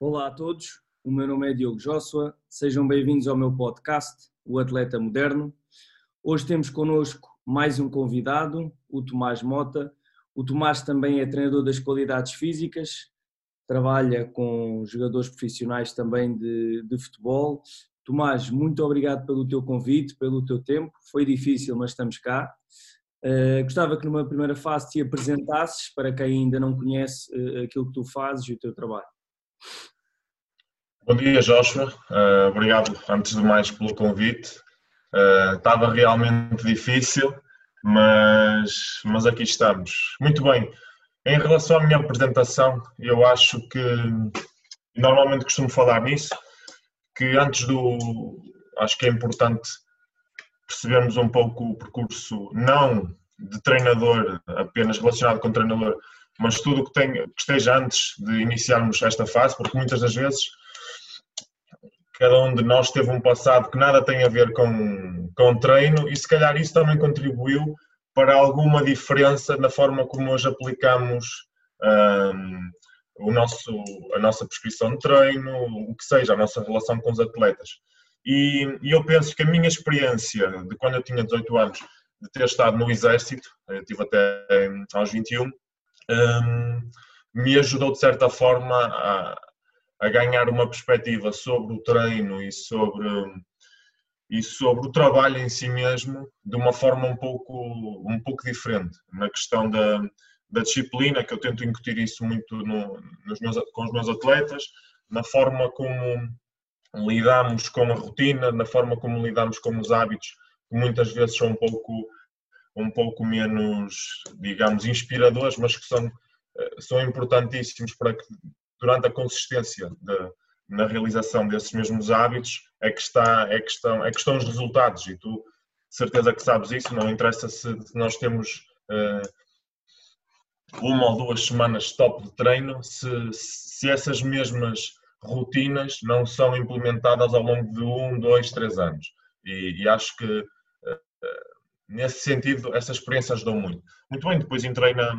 Olá a todos, o meu nome é Diogo Joshua, sejam bem-vindos ao meu podcast, O Atleta Moderno. Hoje temos connosco mais um convidado, o Tomás Mota. O Tomás também é treinador das qualidades físicas, trabalha com jogadores profissionais também de, de futebol. Tomás, muito obrigado pelo teu convite, pelo teu tempo. Foi difícil, mas estamos cá. Uh, gostava que numa primeira fase te apresentasses para quem ainda não conhece uh, aquilo que tu fazes e o teu trabalho. Bom dia, Joshua. Uh, obrigado, antes de mais, pelo convite. estava realmente difícil, mas, mas aqui estamos. Muito bem. Em relação à minha apresentação, eu acho que normalmente costumo falar nisso, que antes do. Acho que é importante percebermos um pouco o percurso, não de treinador, apenas relacionado com treinador, mas tudo que, tem, que esteja antes de iniciarmos esta fase, porque muitas das vezes cada um de nós teve um passado que nada tem a ver com, com treino e se calhar isso também contribuiu para alguma diferença na forma como hoje aplicamos um, o nosso, a nossa prescrição de treino, o que seja, a nossa relação com os atletas. E, e, eu penso que a minha experiência de quando eu tinha 18 anos, de ter estado no Exército, eu tive até um, aos 21, um, me ajudou de certa forma a, a, ganhar uma perspectiva sobre o treino e sobre, e sobre o trabalho em si mesmo de uma forma um pouco, um pouco diferente, na questão da, da disciplina, que eu tento incutir isso muito no, nos meus, com os meus atletas, na forma como lidamos com a rotina, na forma como lidamos com os hábitos, que muitas vezes são um pouco, um pouco menos, digamos, inspiradores, mas que são, eh, são importantíssimos para que, durante a consistência de, na realização desses mesmos hábitos, é que, está, é, que estão, é que estão os resultados. E tu, de certeza que sabes isso, não interessa se nós temos. Uh, uma ou duas semanas top de treino, se, se essas mesmas rotinas não são implementadas ao longo de um, dois, três anos. E, e acho que eh, nesse sentido essas experiências dão muito. Muito bem, depois entrei na,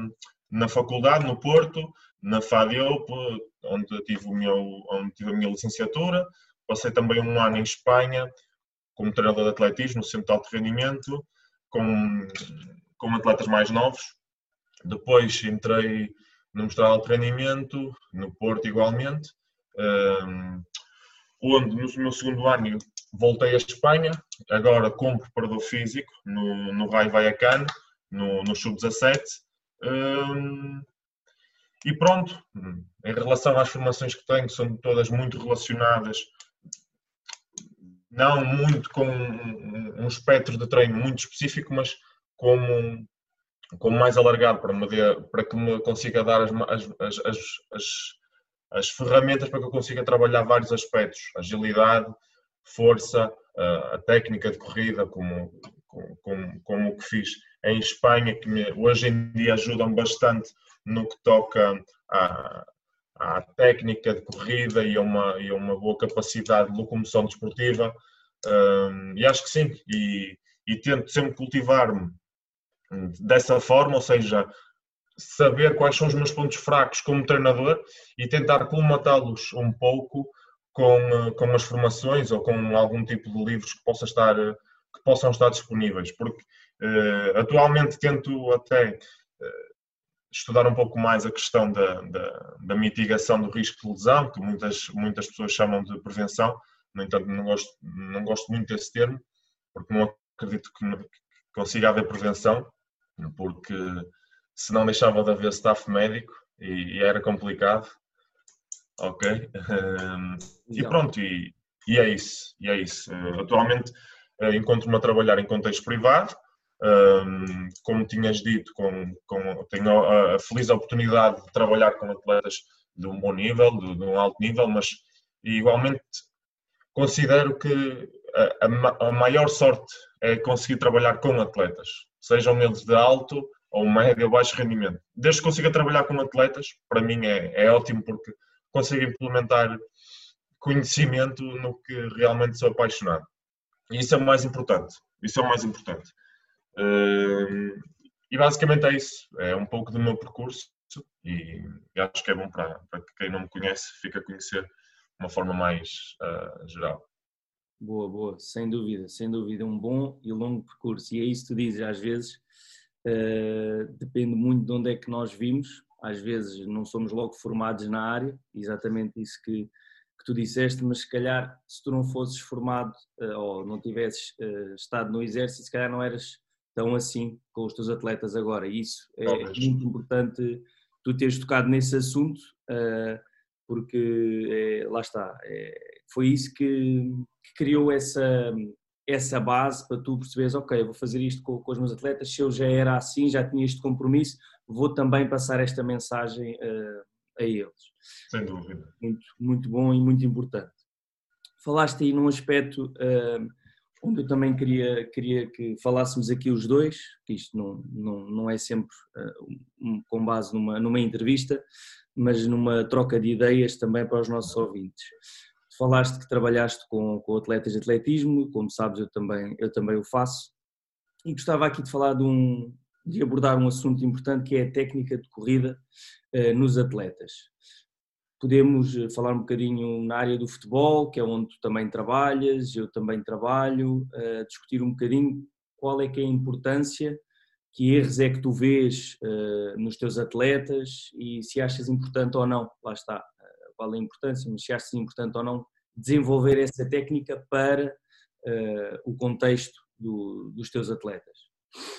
na faculdade, no Porto, na FADIOP, onde tive, o meu, onde tive a minha licenciatura, passei também um ano em Espanha como treinador de atletismo, no centro de alto rendimento, com, com atletas mais novos. Depois entrei no Mostral de Treinamento, no Porto igualmente, um, onde no meu segundo ano voltei à Espanha, agora como preparador físico no, no Rai Vallecano, no, no Sub-17. Um, e pronto, em relação às formações que tenho, são todas muito relacionadas, não muito com um, um espectro de treino muito específico, mas como, como mais alargado, para, me para que me consiga dar as, as, as, as as ferramentas para que eu consiga trabalhar vários aspectos, agilidade, força, a técnica de corrida, como, como, como o que fiz em Espanha, que me, hoje em dia ajudam bastante no que toca à, à técnica de corrida e a, uma, e uma boa capacidade de locomoção desportiva. Um, e acho que sim, e, e tento sempre cultivar-me dessa forma, ou seja, saber quais são os meus pontos fracos como treinador e tentar colmatá-los um pouco com, eh, com as formações ou com algum tipo de livros que, possa estar, que possam estar disponíveis. Porque uh, atualmente tento até uh, estudar um pouco mais a questão da, da, da, mitigação do risco de lesão, que muitas, muitas pessoas chamam de prevenção. No entanto, não gosto, não gosto muito desse termo, porque não acredito que consiga haver prevenção, porque se não deixava de haver staff médico e, e era complicado. Ok? Um, e pronto, e, e, é isso. E é isso. Uh, atualmente uh, encontro-me a trabalhar em contexto privado. Um, como tinhas dito, com, com, tenho a, a, feliz oportunidade de trabalhar com atletas de um bom nível, de, de um alto nível, mas igualmente considero que a, a, a, maior sorte é conseguir trabalhar com atletas, sejam eles de alto ou médio ou baixo rendimento. Desde que consiga trabalhar com atletas, para mim é, é ótimo porque consigo implementar conhecimento no que realmente sou apaixonado. E isso é o mais importante. Isso é o mais importante. Uh, e basicamente é isso. É um pouco do meu percurso e acho que é bom para, para quem não me conhece, fica a conhecer de uma forma mais uh, geral. Boa, boa, sem dúvida, sem dúvida, um bom e longo percurso. E é isso que tu dizes, às vezes uh, depende muito de onde é que nós vimos, às vezes não somos logo formados na área, exatamente isso que, que tu disseste, mas se calhar se tu não fosses formado uh, ou não tivesses uh, estado no exército, se calhar não eras tão assim com os teus atletas agora. E isso é Talvez. muito importante tu teres tocado nesse assunto, porque é, lá está, é, foi isso que, que, criou essa, essa base para tu perceberes, ok, vou fazer isto com, com, os meus atletas, se eu já era assim, já tinha este compromisso, vou também passar esta mensagem uh, a eles. Sem dúvida. Muito, muito bom e muito importante. Falaste aí num aspecto uh, onde eu também queria, queria que falássemos aqui os dois, que isto não, não, não é sempre uh, um, com base numa, numa entrevista, mas numa troca de ideias também para os nossos ouvintes. Falaste que trabalhaste com, com atletas de atletismo, como sabes, eu também, eu também o faço. E gostava aqui de falar de, um, de abordar um assunto importante que é a técnica de corrida uh, nos atletas. Podemos eh, falar um bocadinho na área do futebol, que é onde tu também trabalhas, eu também trabalho, uh, discutir um bocadinho qual é que é a importância, que erros é que tu vês nos teus atletas e se achas importante ou não, lá está, é a importância, mas se achas importante ou não desenvolver essa técnica para o contexto do, dos teus atletas.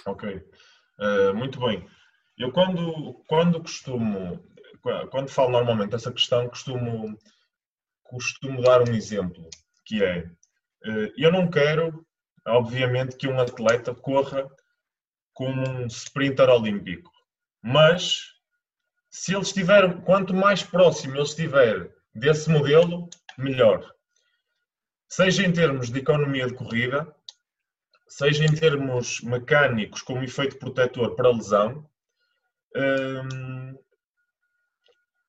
Ok, uh, muito bem. Eu quando, quando costumo, quando falo normalmente essa questão, costumo, costumo dar um exemplo, que é, uh, eu não quero, obviamente, que um atleta corra como um sprinter olímpico, mas se ele estiver, quanto mais próximo ele estiver desse modelo, melhor. Seja em termos de economia de corrida, seja em termos mecânicos, como efeito protetor para lesão. Hum,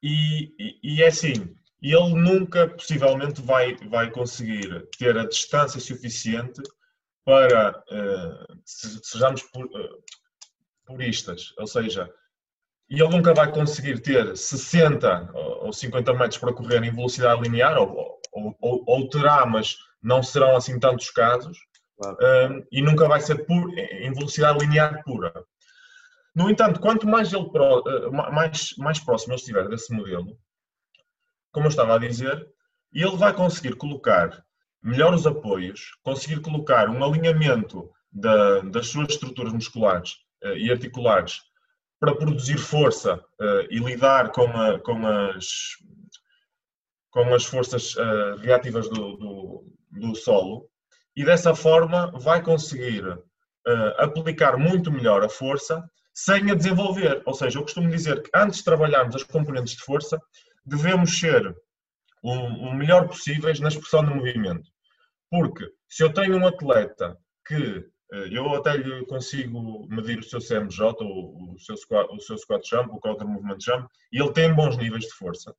e, e, e, é assim, ele nunca possivelmente vai, vai conseguir ter a distância suficiente para, uh, sejamos pur, uh, puristas, ou seja, ele nunca vai conseguir ter 60 ou 50 metros para correr em velocidade linear, ou, ou, ou, ou terá, mas não serão assim tantos casos, claro. um, e nunca vai ser pur, em velocidade linear pura. No entanto, quanto mais, ele, uh, mais, mais próximo ele estiver desse modelo, como eu estava a dizer, ele vai conseguir colocar melhor os apoios, conseguir colocar um alinhamento da, das suas estruturas musculares uh, e articulares para produzir força uh, e lidar com, a, com, as, com as forças uh, reativas do, do, do, solo e dessa forma vai conseguir uh, aplicar muito melhor a força sem a desenvolver. Ou seja, eu costumo dizer que antes de trabalharmos as componentes de força, devemos ser o, o melhor possíveis na expressão do movimento. Porque se eu tenho um atleta que eh, eu até lhe consigo medir o seu CMJ, o, o, seu, squat, o seu squat jump, o counter movement jump, e ele tem bons níveis de força.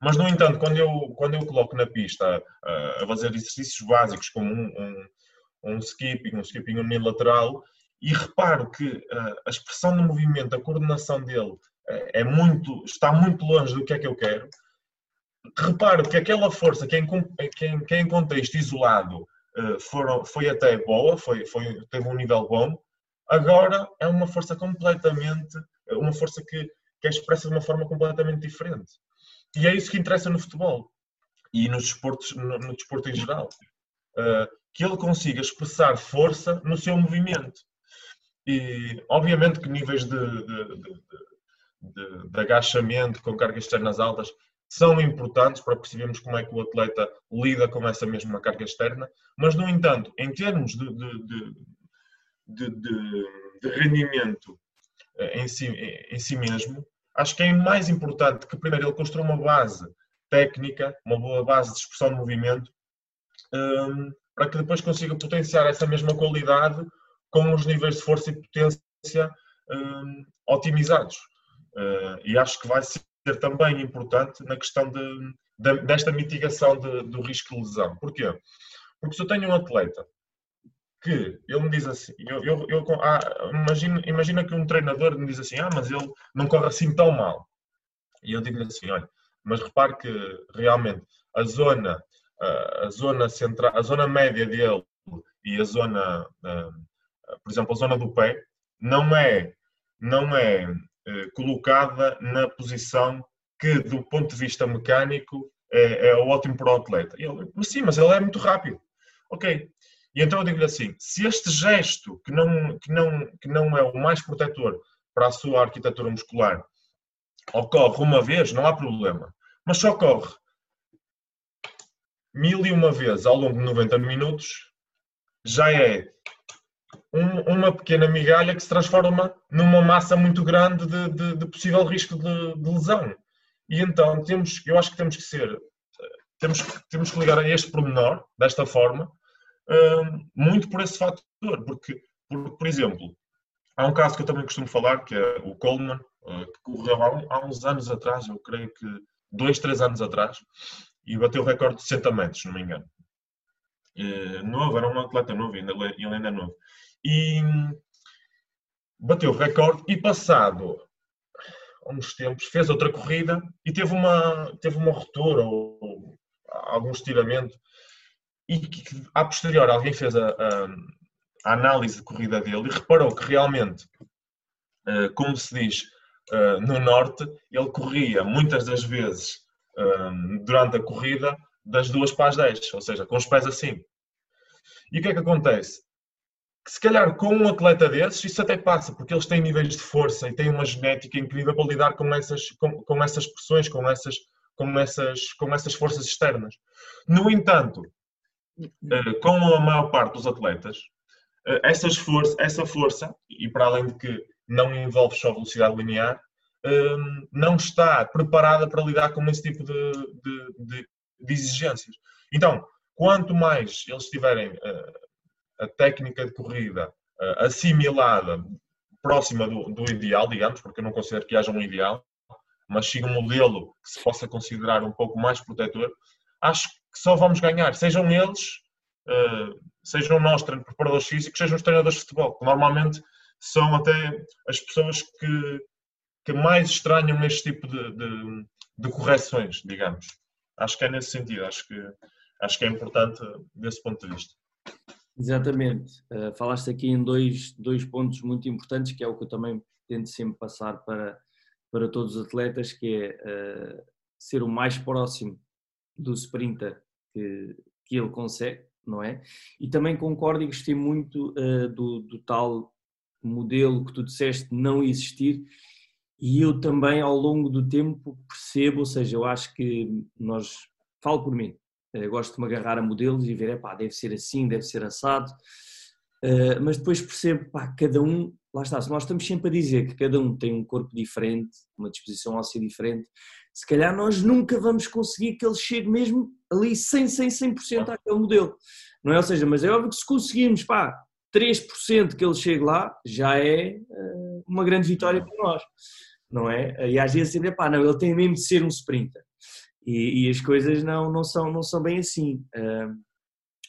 Mas, no entanto, quando eu, quando eu coloco na pista uh, a fazer exercícios básicos como um, um, um skipping, um skipping unilateral, e reparo que uh, a expressão do movimento, a coordenação dele uh, é muito, está muito longe do que é que eu quero, reparo que aquela força que é em, que é em, que é em contexto isolado foram, foi até boa, foi, foi, teve um nível bom. Agora é uma força completamente, uma força que, que é expressa de uma forma completamente diferente. E é isso que interessa no futebol e nos esportes, no, no desporto em geral. Uh, que ele consiga expressar força no seu movimento. E, obviamente, que níveis de, de, de, de agachamento com cargas externas altas são importantes para percebermos como é que o atleta lida com essa mesma carga externa, mas, no entanto, em termos de, de, de, de rendimento eh, em si, em si mesmo, acho que é mais importante que primeiro ele construa uma base técnica, uma boa base de expressão de movimento, um, para que depois consiga potenciar essa mesma qualidade com os níveis de força e potência um, otimizados. Uh, e acho que vai ser também importante na questão de, de, desta mitigação de, do risco de lesão. Porquê? Porque se eu tenho um atleta que ele me diz assim, eu, eu, eu ah, imagina, imagina que um treinador me diz assim, ah, mas ele não corre assim tão mal. E eu digo-lhe assim, olha, mas repare que realmente a zona, a zona central, a zona média dele e a zona, por exemplo, a zona do pé, não é, não é eh, colocada na posição que, do ponto de vista mecânico, é, é ótimo para o atleta. E ele, mas sim, mas ele é muito rápido. Ok. E então eu digo-lhe assim: se este gesto, que não, que, não, que não é o mais protetor para a sua arquitetura muscular, ocorre uma vez, não há problema. Mas se ocorre mil e uma vezes ao longo de 90 minutos, já é um, uma pequena migalha que se transforma numa massa muito grande de, de, de possível risco de, de, lesão. E então temos, eu acho que temos que ser, temos, temos que ligar a este pormenor, desta forma, hum, muito por esse fator, porque, por, por exemplo, há um caso que eu também costumo falar, que é o Coleman, eh, que correu há, há uns anos atrás, eu creio que dois, três anos atrás, e bateu o recorde de 60 metros, se não me engano. Uh, novo, era um atleta novo, ainda, ele ainda é novo. E bateu o recorde e passado uns tempos fez outra corrida e teve uma, teve uma ruptura ou algum estiramento e que, a posterior alguém fez a, a, a, análise de corrida dele e reparou que realmente, uh, como se diz uh, no norte, ele corria muitas das vezes durante a corrida das duas para as 10, ou seja, com os pés assim. E o que é que acontece? Que se calhar com um atleta desses isso até passa, porque eles têm níveis de força e têm uma genética incrível para lidar com essas, com, com essas pressões, com essas, com, essas, com essas forças externas. No entanto, eh, com a maior parte dos atletas, eh, essa força, e para além de que não envolve só velocidade linear, Hum, não está preparada para lidar com esse tipo de, de, de, de exigências. Então, quanto mais eles tiverem uh, a técnica de corrida assimilada, próxima do, do, ideal, digamos, porque eu não considero que haja um ideal, mas siga um modelo que se possa considerar um pouco mais protetor, acho que só vamos ganhar, sejam eles, uh, sejam nós, preparadores físicos, sejam os treinadores de futebol, que normalmente são até as pessoas que que mais estranham este tipo de, de, de, correções, digamos. Acho que é nesse sentido, acho que, acho que é importante desse ponto de vista. Exatamente. Uh, falaste aqui em dois, dois pontos muito importantes, que é o que eu também tento sempre passar para, para todos os atletas, que é uh, ser o mais próximo do sprinter que, que ele consegue, não é? E também concordo e gostei muito uh, do, do tal modelo que tu disseste não existir, e eu também ao longo do tempo percebo, ou seja, eu acho que nós, falo por mim, eu gosto de me agarrar a modelos e ver, pá, deve ser assim, deve ser assado, uh, mas depois percebo, pá, cada um, lá está, se nós estamos sempre a dizer que cada um tem um corpo diferente, uma disposição óssea diferente, se calhar nós nunca vamos conseguir que ele chegue mesmo ali 100, 100, 100% àquele modelo, não é? Ou seja, mas é óbvio que se conseguirmos, pá, 3% que ele chegue lá, já é uh, uma grande vitória para nós não é? E às vezes sempre, pá, não, ele tem mesmo de ser um sprinter. E, e as coisas não, não, são, não são bem assim. Uh,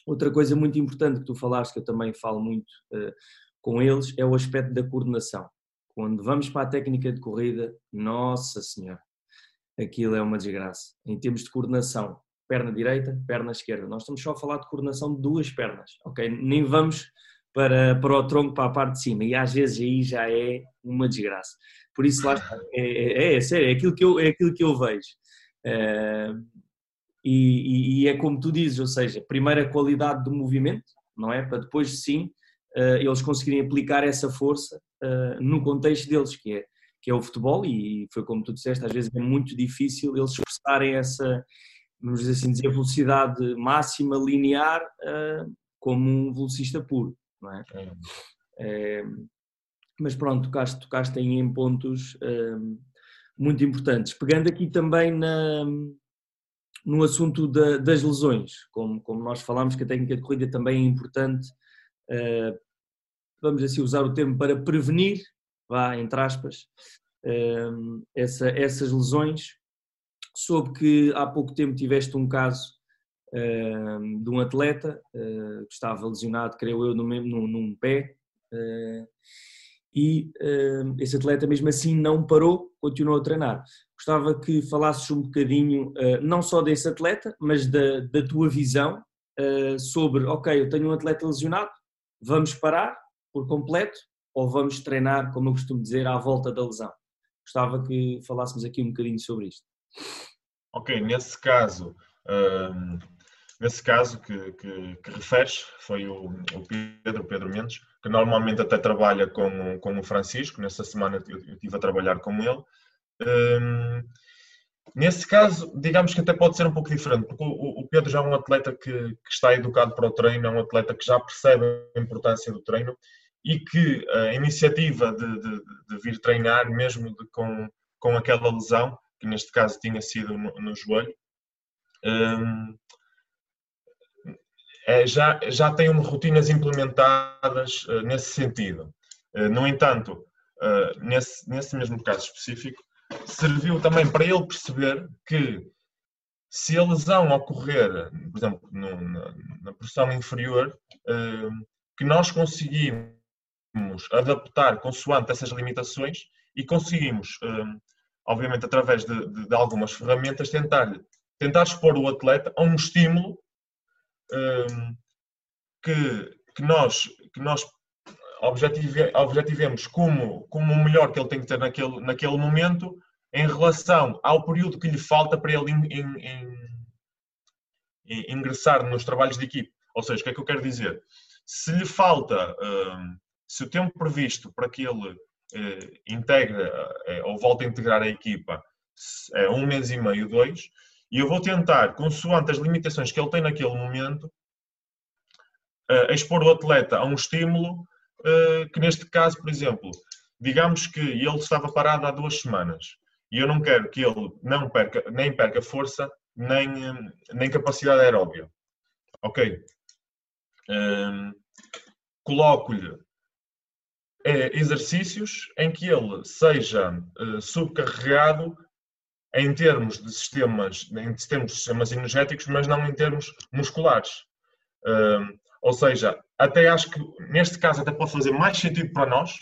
outra coisa muito importante que tu falaste, que eu também falo muito uh, com eles, é o aspecto da coordenação. Quando vamos para a técnica de corrida, nossa senhora, aquilo é uma desgraça. Em termos de coordenação, perna direita, perna esquerda. Nós estamos só a falar de coordenação de duas pernas, ok? Nem vamos para, para o tronco, para a parte de cima, e às vezes aí já é uma desgraça. Por isso, lá está. É, é, é, sério, é aquilo que eu, é aquilo que eu vejo. É, e, e, é como tu dizes, ou seja, primeiro a qualidade do movimento, não é? Para depois, sim, uh, eles conseguirem aplicar essa força uh, no contexto deles, que é, que é o futebol, e foi como tu disseste, às vezes é muito difícil eles expressarem essa, vamos dizer assim, dizer, velocidade máxima linear uh, como um velocista puro, não é? é mas pronto, tocaste, tocaste em pontos um, muito importantes. Pegando aqui também na, no assunto da, das lesões, como, como nós falámos que a técnica de corrida também é importante, uh, vamos assim usar o termo para prevenir, vá, entre aspas, uh, essa, essas lesões. Soube que há pouco tempo tiveste um caso uh, de um atleta uh, que estava lesionado, creio eu, num, num pé. Uh, e esse atleta, mesmo assim, não parou, continuou a treinar. Gostava que falasses um bocadinho, não só desse atleta, mas da, da tua visão sobre: ok, eu tenho um atleta lesionado, vamos parar por completo ou vamos treinar, como eu costumo dizer, à volta da lesão? Gostava que falássemos aqui um bocadinho sobre isto. Ok, nesse caso, um, nesse caso que, que, que referes, foi o, o, Pedro, Pedro Mendes, que normalmente até trabalha com, com o Francisco, nessa semana eu, estive a trabalhar com ele. Um, nesse caso, digamos que até pode ser um pouco diferente, porque o Pedro já é um atleta que, que, está educado para o treino, é um atleta que já percebe a importância do treino e que a iniciativa de, de, de vir treinar, mesmo de, com, com aquela lesão, que neste caso tinha sido no, no joelho, um, é, já, já tem rotinas implementadas uh, nesse sentido. Uh, no entanto, uh, nesse, nesse mesmo caso específico, serviu também para ele perceber que se a lesão ocorrer, por exemplo, no, na, na porção inferior, que nós conseguimos adaptar consoante essas limitações e conseguimos, obviamente, através de, de, de algumas ferramentas, tentar tentar expor o atleta a um estímulo um, que, que, nós, que nós objetive, objetivemos como, como o melhor que ele tem que ter naquele, naquele momento em relação ao período que lhe falta para ele in, in, in, ingressar nos trabalhos de equipe. Ou seja, o que é que eu quero dizer? Se lhe falta, um, se o tempo previsto para que ele uh, integre uh, ou volte a integrar a equipa é um mês e meio, dois, e eu vou tentar, consoante as limitações que ele tem naquele momento, uh, expor o atleta a um estímulo uh, que, neste caso, por exemplo, digamos que ele estava parado há duas semanas e eu não quero que ele não perca, nem perca força, nem, nem capacidade aeróbia. Ok? Um, Coloco-lhe exercícios em que ele seja uh, subcarregado em termos de sistemas, em termos de sistemas energéticos, mas não em termos musculares. Uh, ou seja, até acho que neste caso até pode fazer mais sentido para nós,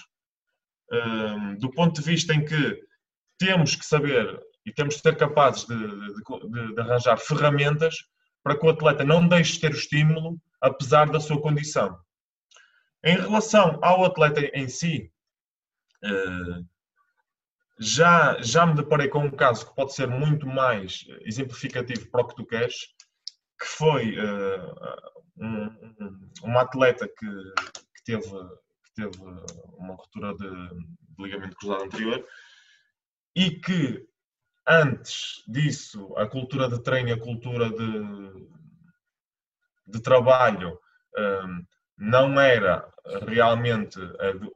uh, do ponto de vista em que temos que saber e temos que ser capazes de, de, de, arranjar ferramentas para que o atleta não deixe de ter o estímulo, apesar da sua condição. Em relação ao atleta em si, uh, já, já me deparei com um caso que pode ser muito mais exemplificativo para o que tu queres, que foi uh, um, uma atleta que, que, teve, que teve uma ruptura de, de ligamento cruzado anterior e que antes disso a cultura de treino e a cultura de, de trabalho um, eh, não era realmente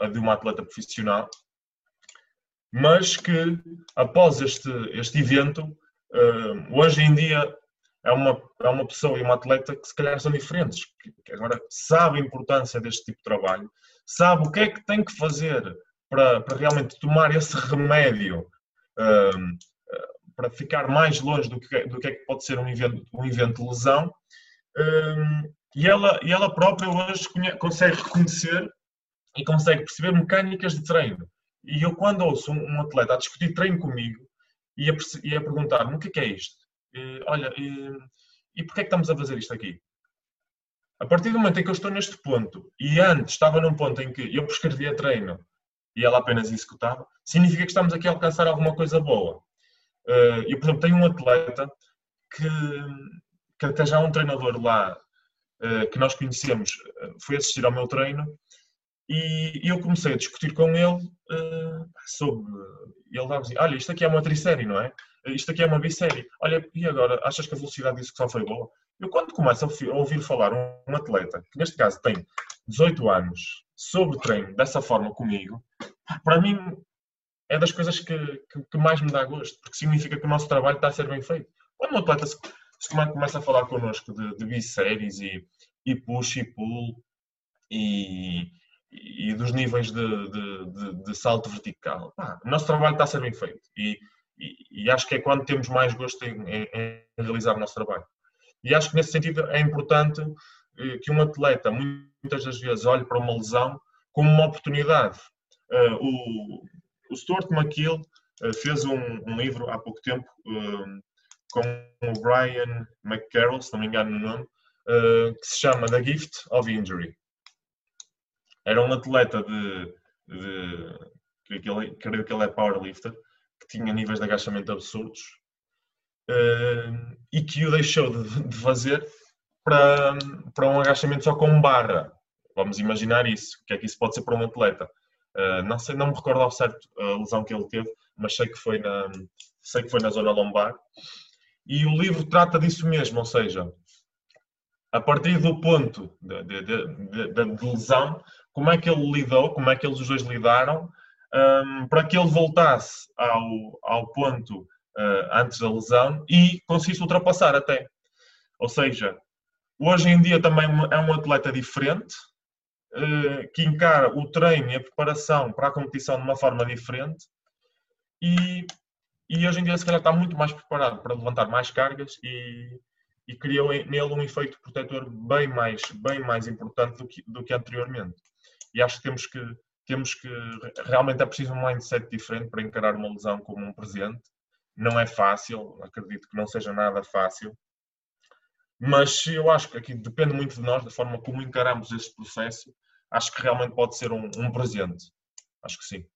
a de, uma atleta profissional mas que após este, este evento, uh, hoje em dia é uma, é uma pessoa e uma atleta que se calhar são diferentes, que, agora sabe a importância deste tipo de trabalho, sabe o que é que tem que fazer para, para realmente tomar esse remédio uh, para ficar mais longe do que, do que é que pode ser um evento, um evento de lesão. E, ela, e ela própria hoje consegue reconhecer e consegue perceber mecânicas de treino e eu, quando ouço um, atleta a discutir treino comigo e a, e a perguntar-me o que é, que é isto, e, olha, e, e porquê é que estamos a fazer isto aqui? A partir do momento em que eu estou neste ponto e antes estava num ponto em que eu prescrevia treino e ela apenas executava, significa que estamos aqui a alcançar alguma coisa boa. Eh, eu, por exemplo, tenho um atleta que, que até já um treinador lá que nós conhecemos eh, foi assistir ao meu treino e, eu comecei a discutir com ele uh, sobre. Ele dava assim: Olha, isto aqui é uma trissérie, não é? Isto aqui é uma bissérie. Olha, e agora, achas que a velocidade de execução foi boa? Eu, quando começo a ouvir falar um, atleta, que neste caso tem 18 anos, sobre treino, dessa forma comigo, para mim é das coisas que, que, que, mais me dá gosto, porque significa que o nosso trabalho está a ser bem feito. Quando um atleta se, se começa a falar connosco de, de bisséries e, e push e pull e, e dos níveis de, de, de, salto vertical. o nosso trabalho está a ser bem feito e, e, e, acho que é quando temos mais gosto em, em, em, realizar o nosso trabalho. E acho que nesse sentido é importante eh, que um atleta muitas das vezes olhe para uma lesão como uma oportunidade. Uh, o, o Stuart McKill uh, fez um, um, livro há pouco tempo uh, com o Brian McCarroll, se não me engano no nome, que se chama The Gift of Injury. Era um atleta de, de creio, que ele, creio que ele é powerlifter, que tinha níveis de agachamento absurdos e que o deixou de, de fazer para, para um agachamento só com barra. Vamos imaginar isso. O que é que isso pode ser para um atleta? Uh, não sei, não me recordo ao certo a lesão que ele teve, mas sei que foi na, sei que foi na zona lombar. E o livro trata disso mesmo, ou seja, a partir do ponto de, de, lesão, como é que ele lidou, como é que eles os dois lidaram, um, para que ele voltasse ao, ao ponto uh, antes da lesão e conseguisse ultrapassar até. Ou seja, Hoje em dia também é um atleta diferente, eh, que encara o treino e a preparação para a competição de uma forma diferente e, e hoje em dia se calhar está muito mais preparado para levantar mais cargas e, e criou nele um efeito protetor bem mais, bem mais importante do que, do que anteriormente. E acho que temos que temos que realmente é preciso um mindset diferente para encarar uma lesão como um presente. Não é fácil, acredito que não seja nada fácil, mas eu acho que aqui depende muito de nós, da forma como encaramos este processo. Acho que realmente pode ser um, um presente. Acho que sim.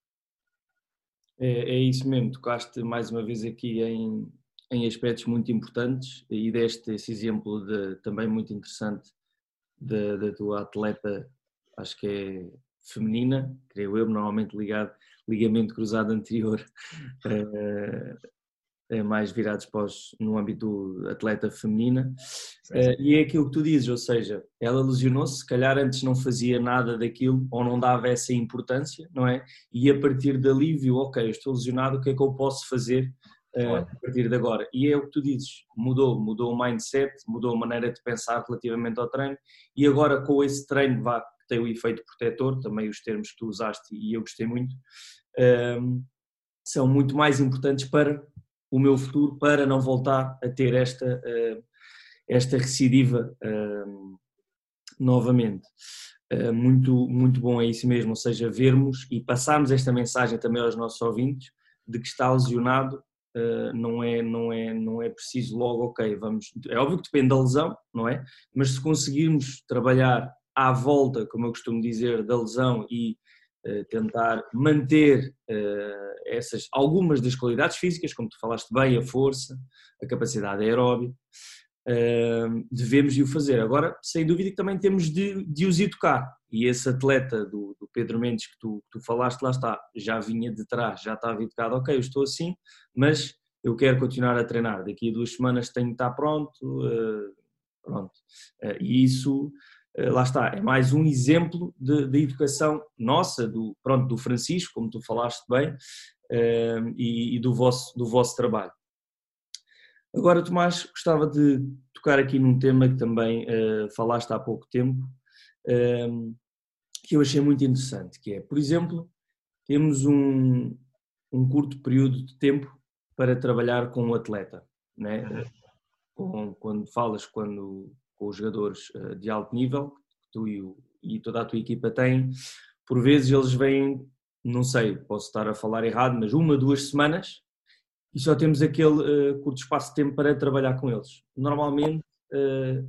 É, é, isso mesmo, tocaste mais uma vez aqui em, em aspectos muito importantes e deste esse exemplo de, também muito interessante da tua atleta, acho que é feminina, creio eu, normalmente ligado, ligamento cruzado anterior, eh, mais virados para os, no âmbito atleta feminina. Sim. Uh, e é aquilo que tu dizes, ou seja, ela lesionou-se, se calhar antes não fazia nada daquilo ou não dava essa importância, não é? E a partir dali viu, ok, estou lesionado, o que é que eu posso fazer uh, a partir de agora? E é o que tu dizes, mudou, mudou o mindset, mudou a maneira de pensar relativamente ao treino e agora com esse treino vá, que tem o efeito protetor, também os termos que tu usaste e eu gostei muito, uh, são muito mais importantes para o meu futuro para não voltar a ter esta, eh, esta recidiva eh, novamente. Eh, muito, muito bom é isso mesmo, ou seja, vermos e passarmos esta mensagem também aos nossos ouvintes de que está lesionado não é não é não é preciso logo ok vamos é óbvio que depende da lesão não é mas se conseguirmos trabalhar à volta como eu costumo dizer da lesão e tentar manter essas, algumas das qualidades físicas, como tu falaste bem, a força, a capacidade aeróbica, devemos de o fazer. Agora, sem dúvida que também temos de, de os educar, e esse atleta do, do Pedro Mendes que tu, que tu falaste, lá está, já vinha de trás, já estava educado, ok, eu estou assim, mas eu quero continuar a treinar, daqui a duas semanas tenho de estar pronto, pronto, e isso eh, lá está, é mais um exemplo de, educação nossa, do, pronto, do Francisco, como tu falaste bem, eh, e, e, do, vosso, do vosso trabalho. Agora, Tomás, gostava de tocar aqui num tema que também uh, falaste há pouco tempo, uh, que eu achei muito interessante, que é, por exemplo, temos um, um curto período de tempo para trabalhar com um atleta, né? Uhum. Com, quando falas, quando com os jogadores eh, de alto nível, que tu e, toda a tua equipa têm, por vezes eles vêm, não sei, posso estar a falar errado, mas uma, duas semanas e só temos aquele uh, curto espaço de tempo para trabalhar com eles. Normalmente, uh,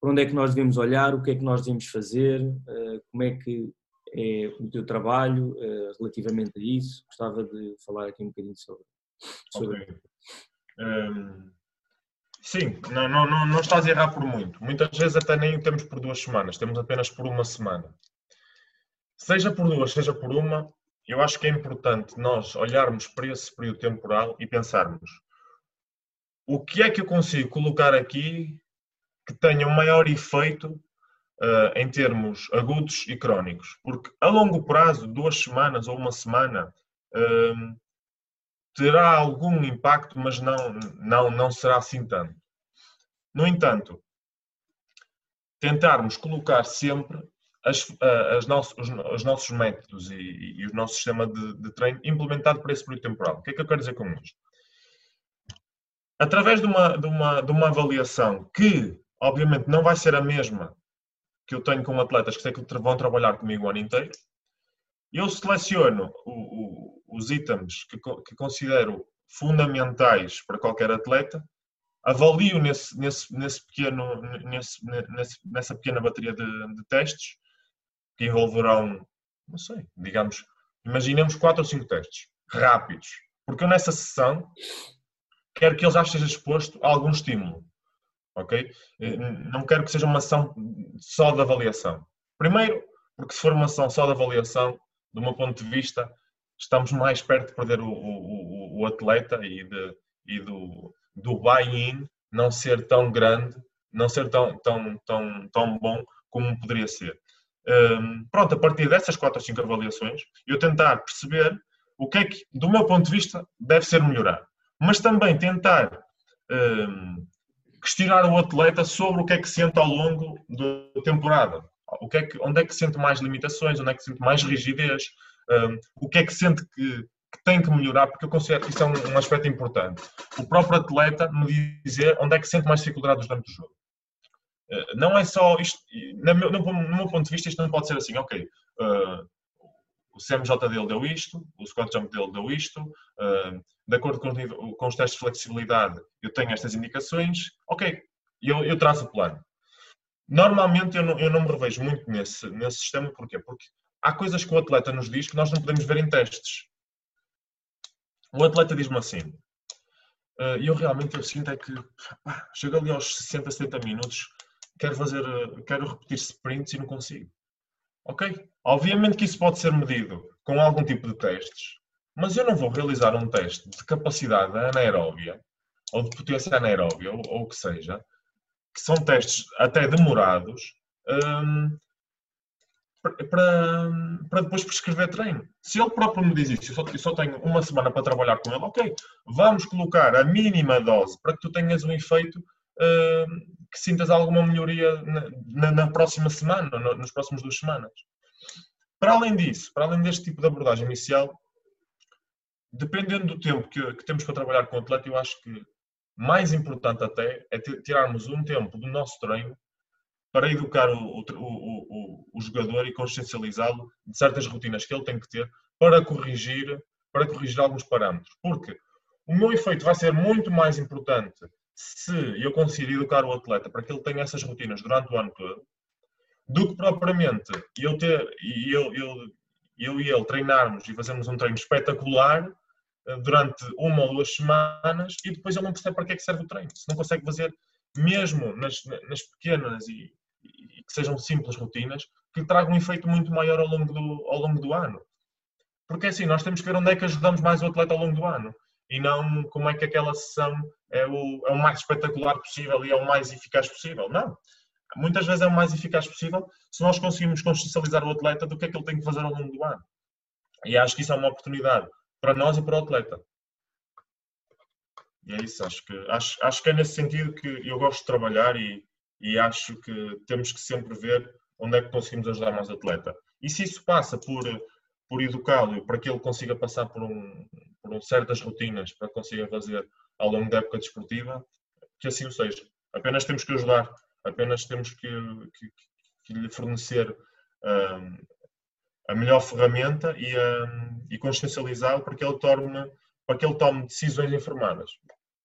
para onde é que nós devemos olhar, o que é que nós devemos fazer, uh, como é que é o teu trabalho relativamente a isso. Gostava de falar aqui um bocadinho sobre. sobre... Okay. Um, Sim, não, não, não, não estás a errar por muito. Muitas vezes até nem temos por duas semanas, temos apenas por uma semana. Seja por duas, seja por uma, eu acho que é importante nós olharmos para esse período temporal e pensarmos o que é que eu consigo colocar aqui que tenha um maior efeito uh, em termos agudos e crónicos. Porque a longo prazo, duas semanas ou uma semana, uh, terá algum impacto, mas não, não, não será assim tanto. No entanto, tentarmos colocar sempre as, as nossos, os, os, nossos métodos e, e, o nosso sistema de, de, treino implementado para esse período temporal. O que é que eu quero dizer com isto? através de uma, de, uma, de uma avaliação que, obviamente, não vai ser a mesma que eu tenho com atletas que sei que vão trabalhar comigo o ano inteiro, eu seleciono o, os itens que, que, considero fundamentais para qualquer atleta, avalio nesse, nesse, nesse pequeno, nesse, nessa pequena bateria de, de testes, que envolverão, não sei, digamos, imaginemos quatro ou cinco testes rápidos, porque eu nessa sessão quero que ele já esteja exposto a algum estímulo, ok? Não quero que seja uma ação só de avaliação. Primeiro, porque se for uma ação só de avaliação, do meu ponto de vista, estamos mais perto de perder o, o, o atleta e, de, e do, do buy-in não ser tão grande, não ser tão, tão, tão, tão bom como poderia ser. Um, pronto, a partir dessas quatro ou cinco avaliações, eu tentar perceber o que é que, do meu ponto de vista, deve ser melhorado. Mas também tentar um, questionar o atleta sobre o que é que sente ao longo da temporada. O que é que, onde é que sente mais limitações, onde é que sente mais rigidez, o que é que sente que, que, tem que melhorar, porque eu considero que isso é um, um, aspecto importante. O próprio atleta me dizer onde é que sente mais dificuldades durante o jogo. Uh, não é só isto, no meu, no meu, ponto de vista, isto não pode ser assim, ok, uh, o CMJ dele deu isto, o Scott Jump dele deu isto, uh, de acordo com, com, os testes de flexibilidade, eu tenho estas indicações, ok, eu, eu traço o plano. Normalmente eu não, eu não me revejo muito nesse, nesse sistema, porquê? Porque há coisas que o atleta nos diz que nós não podemos ver em testes. O atleta diz-me assim, e eu realmente eu sinto é que ah, chego ali aos 60, 70 minutos, quero fazer, quero repetir sprints e não consigo. Ok? Obviamente que isso pode ser medido com algum tipo de testes, mas eu não vou realizar um teste de capacidade anaeróbia ou de potência anaeróbia ou, ou o que seja, que são testes até demorados, um, para, para depois prescrever treino. Se ele próprio me diz isso, eu só, eu só, tenho uma semana para trabalhar com ele, ok, vamos colocar a mínima dose para que tu tenhas um efeito uh, que sintas alguma melhoria na, na, na próxima semana, no, nas próximas duas semanas. Para além disso, para além deste tipo de abordagem inicial, dependendo do tempo que, que temos para trabalhar com o atleta, eu acho que mais importante até é tirarmos um tempo do nosso treino para educar o, o, o, o jogador e consciencializá-lo de certas rotinas que ele tem que ter para corrigir, para corrigir alguns parâmetros. Porque o meu efeito vai ser muito mais importante se eu conseguir educar o atleta para que ele tenha essas rotinas durante o ano todo, do que propriamente eu ter e eu, eu, eu e ele treinarmos e fazermos um treino espetacular eh, durante uma ou duas semanas e depois ele não percebe para que é que serve o treino. Se não consegue fazer mesmo nas, nas pequenas e, e, que sejam simples rotinas, que tragam um efeito muito maior ao longo, do, ao longo do ano. Porque assim, nós temos que ver onde é que ajudamos mais o atleta ao longo do ano e não como é que aquela sessão é o, é o mais espetacular possível e é o mais eficaz possível. Não. Muitas vezes é o mais eficaz possível se nós conseguimos consciencializar o atleta do que é que ele tem que fazer ao longo do ano. E acho que isso é uma oportunidade para nós e para o atleta. E é isso, acho que, acho, acho que é nesse sentido que eu gosto de trabalhar e, e acho que temos que sempre ver onde é que conseguimos ajudar mais o atleta. E se isso passa por, por educá-lo para que ele consiga passar por, um, por um certas rotinas para que consiga fazer ao longo da época desportiva, que assim o seja. Apenas temos que ajudar, apenas temos que, que, que lhe fornecer um, a melhor ferramenta e, um, e consciencializá-lo para que ele torne, para que ele tome decisões informadas.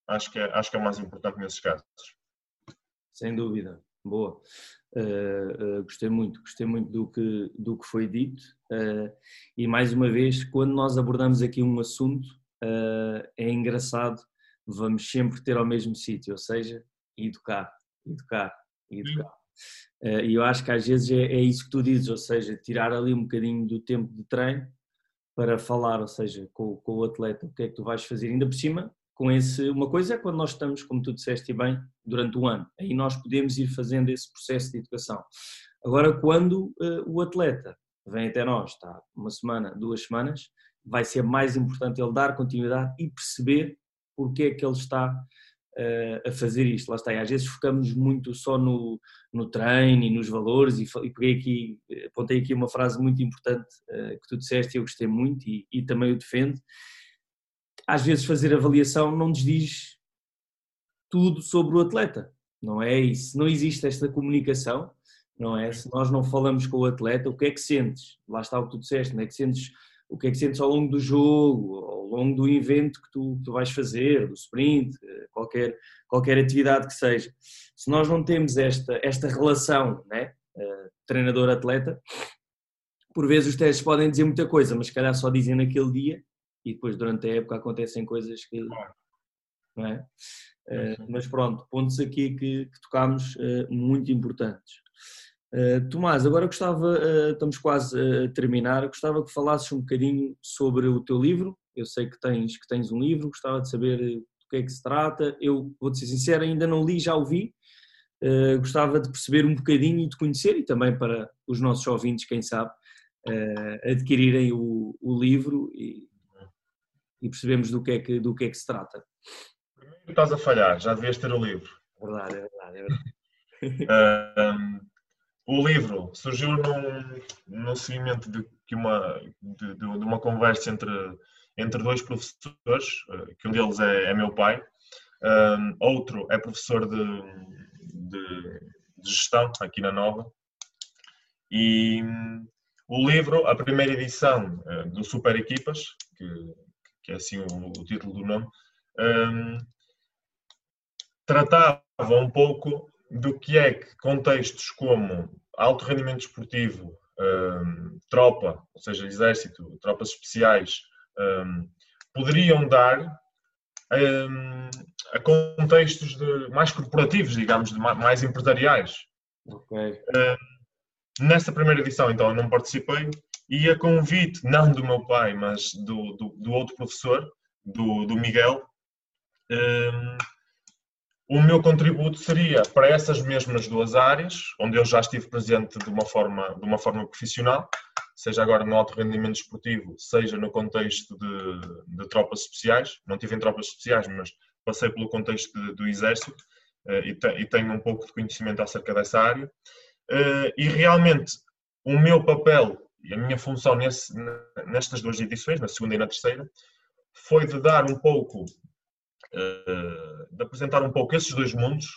Acho que, é, acho que é o mais importante nesses casos. Sem dúvida, boa. Uh, uh, gostei muito, gostei muito do que, do que foi dito uh, e mais uma vez, quando nós abordamos aqui um assunto, é engraçado, vamos sempre ter ao mesmo sítio, ou seja, educar, educar, educar. E eu acho que às vezes é, é isso que tu dizes, ou seja, tirar ali um bocadinho do tempo de treino para falar, ou seja, com, com o atleta, o que é que tu vais fazer, ainda por cima, com esse. Uma coisa é quando nós estamos, como tu disseste bem, durante o ano, aí nós podemos ir fazendo esse processo de educação. Agora, quando uh, o atleta vem até nós, está uma semana, duas semanas, vai ser mais importante ele dar continuidade e perceber porque é que ele está uh, a fazer isto. Lá está, e às vezes focamos muito só no, no treino e nos valores, e, e peguei aqui, apontei aqui uma frase muito importante uh, que tu disseste e eu gostei muito e, e também o defendo, às vezes fazer avaliação não nos diz tudo sobre o atleta, não é? Se não existe esta comunicação, não é? Se nós não falamos com o atleta, o que é que sentes? Lá está o que tu disseste, não é? Que sentes, o que é que sentes ao longo do jogo, ao longo do evento que tu, que tu vais fazer, do sprint, qualquer, qualquer atividade que seja. Se nós não temos esta, esta relação, né? Uh, treinador-atleta, por vezes os testes podem dizer muita coisa, mas se calhar só dizem naquele dia e depois durante a época acontecem coisas que. Não é? Uh, mas pronto, pontos aqui que, que tocámos uh, muito importantes. Uh, Tomás, agora gostava, estamos quase a terminar, gostava que falasses um bocadinho sobre o teu livro. Eu sei que tens, que tens um livro, gostava de saber do que é que se trata. Eu vou-te ser sincero, ainda não li, já ouvi. gostava de perceber um bocadinho e de conhecer, e também para os nossos ouvintes, quem sabe, adquirirem o, o livro e, e percebemos do que, é que, do que é que se trata. Primeiro estás a falhar, já devias ter o livro. É verdade, é verdade. É verdade. um, o livro surgiu num, num seguimento de, que uma, de, de, uma conversa entre, entre dois professores, eh, que um deles é, é meu pai, um, outro é professor de, de, de, gestão aqui na Nova. E o livro, a primeira edição eh, do Super Equipas, que, que é assim o, o título do nome, um, tratava um pouco do que é que contextos como alto rendimento esportivo, um, tropa, ou seja, exército, tropas especiais, um, poderiam dar um, a contextos de, mais corporativos, digamos, de, mais empresariais. Okay. nessa primeira edição, então, eu não participei e a convite, não do meu pai, mas do, do, do outro professor, do, do Miguel, o meu contributo seria para essas mesmas duas áreas, onde eu já estive presente de uma forma, de uma forma profissional, seja agora no alto rendimento esportivo, seja no contexto de, de tropas especiais. Não tive em tropas especiais, mas passei pelo contexto de, do Exército uh, e, te, e, tenho um pouco de conhecimento acerca dessa área. Uh, e realmente o meu papel e a minha função nesse, nestas duas edições, na segunda e na terceira, foi de dar um pouco eh, de apresentar um pouco esses dois mundos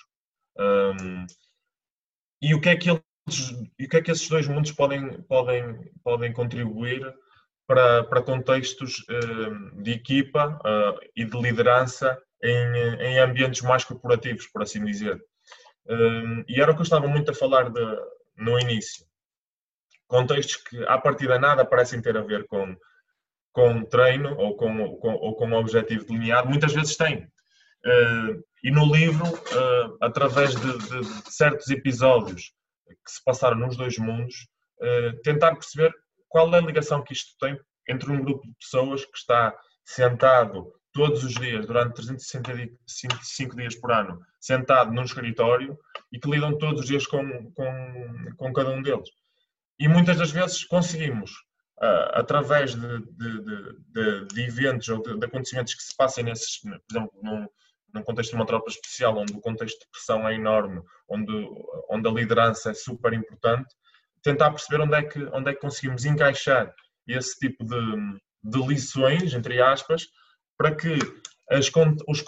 um, ehm, e o que é que eles o que é que esses dois mundos podem podem podem contribuir para, para contextos uh, de equipa uh, e de liderança em, em ambientes mais corporativos, por assim dizer. Um, ehm, e era o que eu estava muito a falar de, no início. Contextos que, à partida, nada parecem ter a ver com, com treino ou com, com, ou com um objetivo delineado, muitas vezes tem. Uh, e no livro, uh, através de, de, de, certos episódios que se passaram nos dois mundos, uh, tentar perceber qual é a ligação que isto tem entre um grupo de pessoas que está sentado todos os dias, durante 365 dias por ano, sentado num escritório e que lidam todos os dias com, com, com cada um deles. E muitas das vezes conseguimos uh, através de, de, de, de, eventos ou de, acontecimentos que se passem nesses, por exemplo, num, num contexto de uma tropa especial, onde o contexto de pressão é enorme, onde, onde a liderança é super importante, tentar perceber onde é que, onde é que conseguimos encaixar esse tipo de, de lições, entre aspas, para que as, os,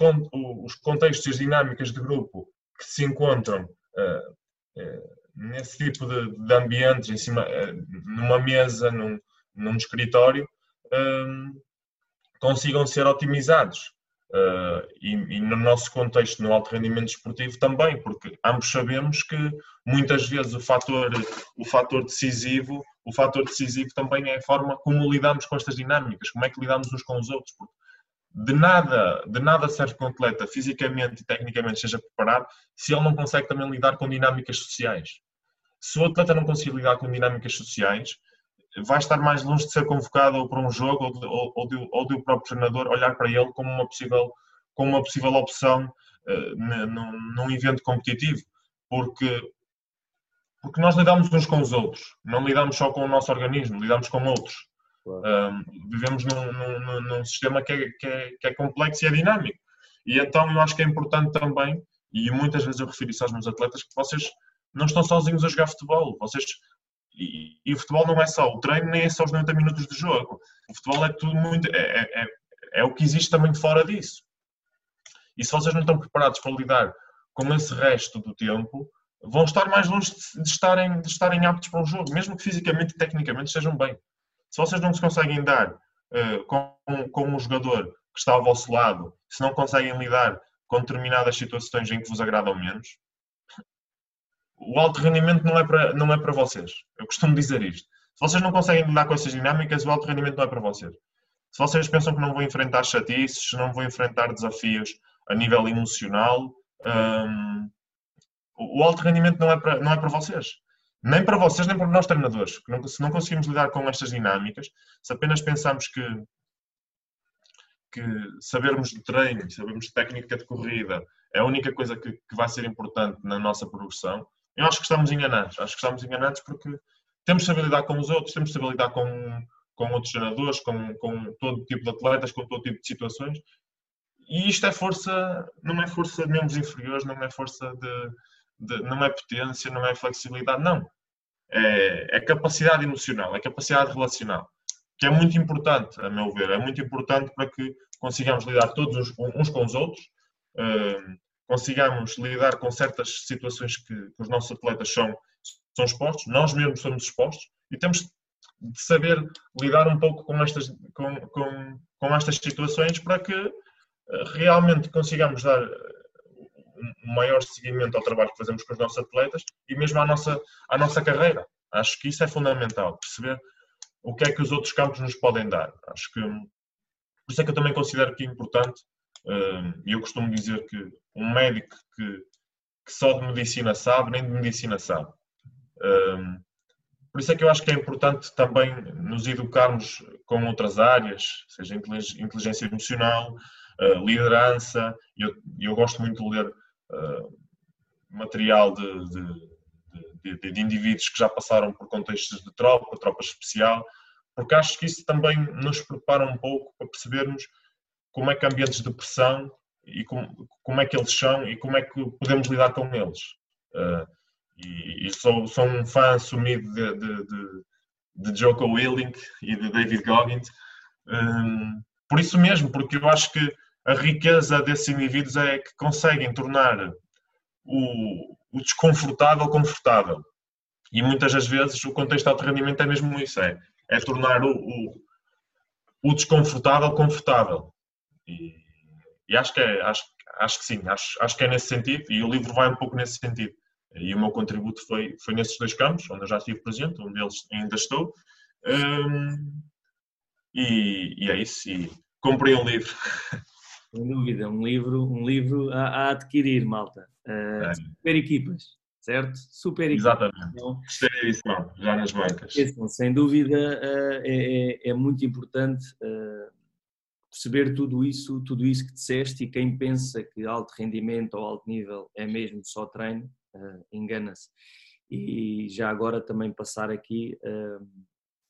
os contextos e as dinâmicas de grupo que se encontram uh, uh, nesse tipo de, de ambientes, em cima, uh, numa mesa, num, num escritório um, consigam ser otimizados. Uh, e, e, no nosso contexto, no alto rendimento esportivo também, porque ambos sabemos que muitas vezes o fator, o fator decisivo, o fator decisivo também é a forma como lidamos com estas dinâmicas, como é que lidamos uns com os outros. Porque de nada, de nada serve que um atleta fisicamente e tecnicamente esteja preparado se ele não consegue também lidar com dinâmicas sociais. Se o atleta não conseguir lidar com dinâmicas sociais, vai estar mais longe de ser convocado para um jogo ou, de, ou, de, ou de o próprio treinador olhar para ele como uma possível, como uma possível opção uh, num, num evento competitivo, porque, porque nós lidamos uns com os outros, não lidamos só com o nosso organismo, lidamos com outros. Claro. Um, vivemos num, num, num, sistema que é, que, é, que é complexo e é dinâmico. E então eu acho que é importante também, e muitas vezes eu refiro isso aos meus atletas, que vocês não estão sozinhos a jogar futebol. Vocês e, e, o futebol não é só o treino, nem é só os 90 minutos de jogo. O futebol é tudo muito. É, é, é, é o que existe também fora disso. E se vocês não estão preparados para lidar com esse resto do tempo, vão estar mais longe de estarem, de estarem aptos para o jogo, mesmo que fisicamente e tecnicamente estejam bem. Se vocês não se conseguem dar uh, com, com um jogador que está ao vosso lado, se não conseguem lidar com determinadas situações em que vos agradam menos, o alto rendimento não é para, não é para vocês. Eu costumo dizer isto. Se vocês não conseguem lidar com essas dinâmicas, o alto rendimento não é para vocês. Se vocês pensam que não vão enfrentar chatices, não vão enfrentar desafios a nível emocional, um, o alto rendimento não é, para, não é para vocês. Nem para vocês, nem para nós treinadores. Se não conseguimos lidar com estas dinâmicas, se apenas pensamos que, que sabermos de treino, sabermos de técnica de corrida é a única coisa que, que vai ser importante na nossa progressão, eu acho que estamos enganados. Acho que estamos enganados porque temos de saber lidar com os outros, temos de saber lidar com, com outros treinadores, com, com todo tipo de atletas, com todo tipo de situações. E isto é força, não é força de membros inferiores, não é força de, de não é potência, não é flexibilidade, não. É, é, capacidade emocional, é capacidade relacional, que é muito importante, a meu ver, é muito importante para que consigamos lidar todos uns, uns com os outros, uh, consigamos lidar com certas situações que, que, os nossos atletas são, são expostos, nós mesmos somos expostos, e temos de saber lidar um pouco com estas, com, com, com estas situações para que uh, realmente consigamos dar um maior seguimento ao trabalho que fazemos com os nossos atletas e mesmo à nossa, à nossa carreira. Acho que isso é fundamental, perceber o que é que os outros campos nos podem dar. Acho que por isso é que eu também considero que é importante, eh, e eu costumo dizer que um médico que, que só de medicina sabe, nem de medicina sabe. Eh, por isso é que eu acho que é importante também nos educarmos com outras áreas, seja inteligência emocional, eh, liderança. Eu, eu gosto muito de ler uh, material de, de, de, de, indivíduos que já passaram por contextos de tropa, tropa especial, porque acho que isso também nos prepara um pouco para percebermos como é que ambientes de pressão e como, como é que eles são e como é que podemos lidar com eles. Uh, e, e sou, sou, um fã assumido de, de, de, de Joko Willing e de David Goggins, um, por isso mesmo, porque eu acho que a riqueza desses indivíduos é que conseguem tornar o, o desconfortável confortável. E muitas das vezes o contexto de rendimento é mesmo isso, é, é tornar o, o, o desconfortável confortável. E, e, acho que é, acho, acho que sim, acho, acho que é nesse sentido, e o livro vai um pouco nesse sentido. E o meu contributo foi, foi nesses dois campos, onde eu já estive presente, onde eles ainda estou. Um, e, e, é isso, e comprei um livro. Sem dúvida, um livro, um livro a, a adquirir, malta. Uh, é. Super equipas, certo? Super equipas. Exatamente. Então, edição, já nas bancas. Sem dúvida, uh, é, é, muito importante uh, perceber tudo isso, tudo isso que disseste e quem pensa que alto rendimento ou alto nível é mesmo só treino, engana-se. E já agora também passar aqui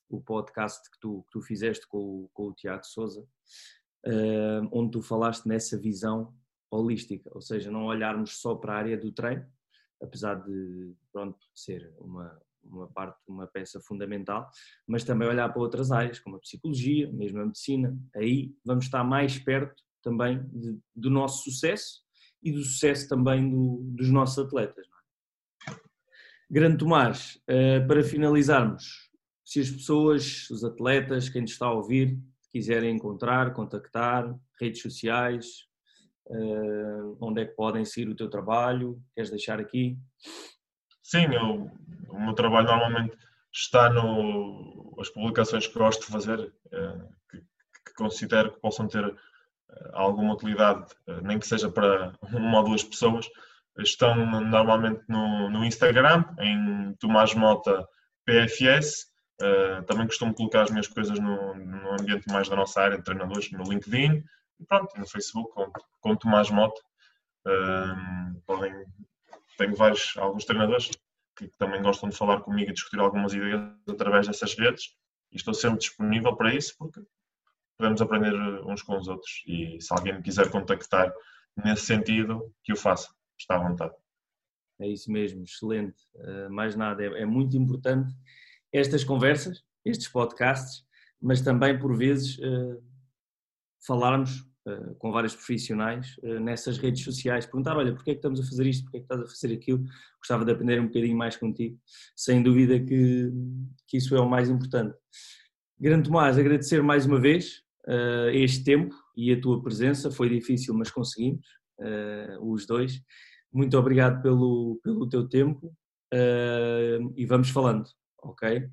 o podcast que tu, que tu fizeste com, com o Tiago Souza, uh, onde tu falaste nessa visão holística, ou seja, não olharmos só para a área do treino, apesar de pronto, ser uma, uma parte, uma peça fundamental, mas também olhar para outras áreas, como a psicologia, mesmo a medicina. Aí vamos estar mais perto também de, do nosso sucesso e do sucesso também do, dos nossos atletas. É? Grande Tomás, uh, para finalizarmos, se as pessoas, os atletas, quem te está a ouvir, quiserem encontrar, contactar, redes sociais, uh, onde é que podem seguir o teu trabalho? Queres deixar aqui? Sim, eu, o meu trabalho normalmente está no as publicações que gosto de fazer, uh, que, que, considero que possam ter uh, alguma utilidade, nem que seja para uma ou duas pessoas, estão normalmente no, no Instagram, em Tomás Mota PFS, Uh, também costumo colocar as minhas coisas no, no, ambiente mais da nossa área de treinadores, no LinkedIn, e pronto, no Facebook, com, com Tomás Mota. Uh, podem, tenho vários, alguns treinadores que também gostam de falar comigo e discutir algumas ideias através dessas redes, e estou sempre disponível para isso, porque podemos aprender uns com os outros. E se alguém me quiser contactar nesse sentido, que o faça, está à vontade. É isso mesmo, excelente. Uh, mais nada, é, é muito importante estas conversas, estes podcasts, mas também por vezes uh, falarmos com vários profissionais uh, nessas redes sociais, perguntar, olha, porquê é que estamos a fazer isto, porquê é que estás a fazer aquilo, gostava de aprender um bocadinho mais contigo, sem dúvida que, que isso é o mais importante. Grande Tomás, agradecer mais uma vez uh, este tempo e a tua presença, foi difícil, mas conseguimos, os dois. Muito obrigado pelo, pelo teu tempo e vamos falando, ok?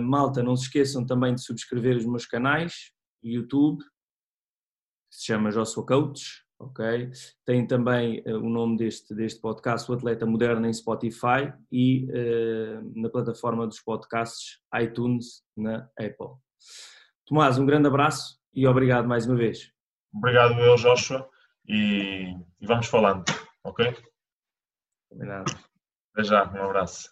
malta, não se esqueçam também de subscrever os meus canais, YouTube, que se chama Joshua Coach, ok? Tem também uh, o nome deste, deste podcast, o Atleta Moderno, em Spotify e uh, na plataforma dos podcasts iTunes na Apple. Tomás, um grande abraço e obrigado mais uma vez. Obrigado eu, Joshua, e, e vamos falando, ok? Combinado. Até já, um abraço.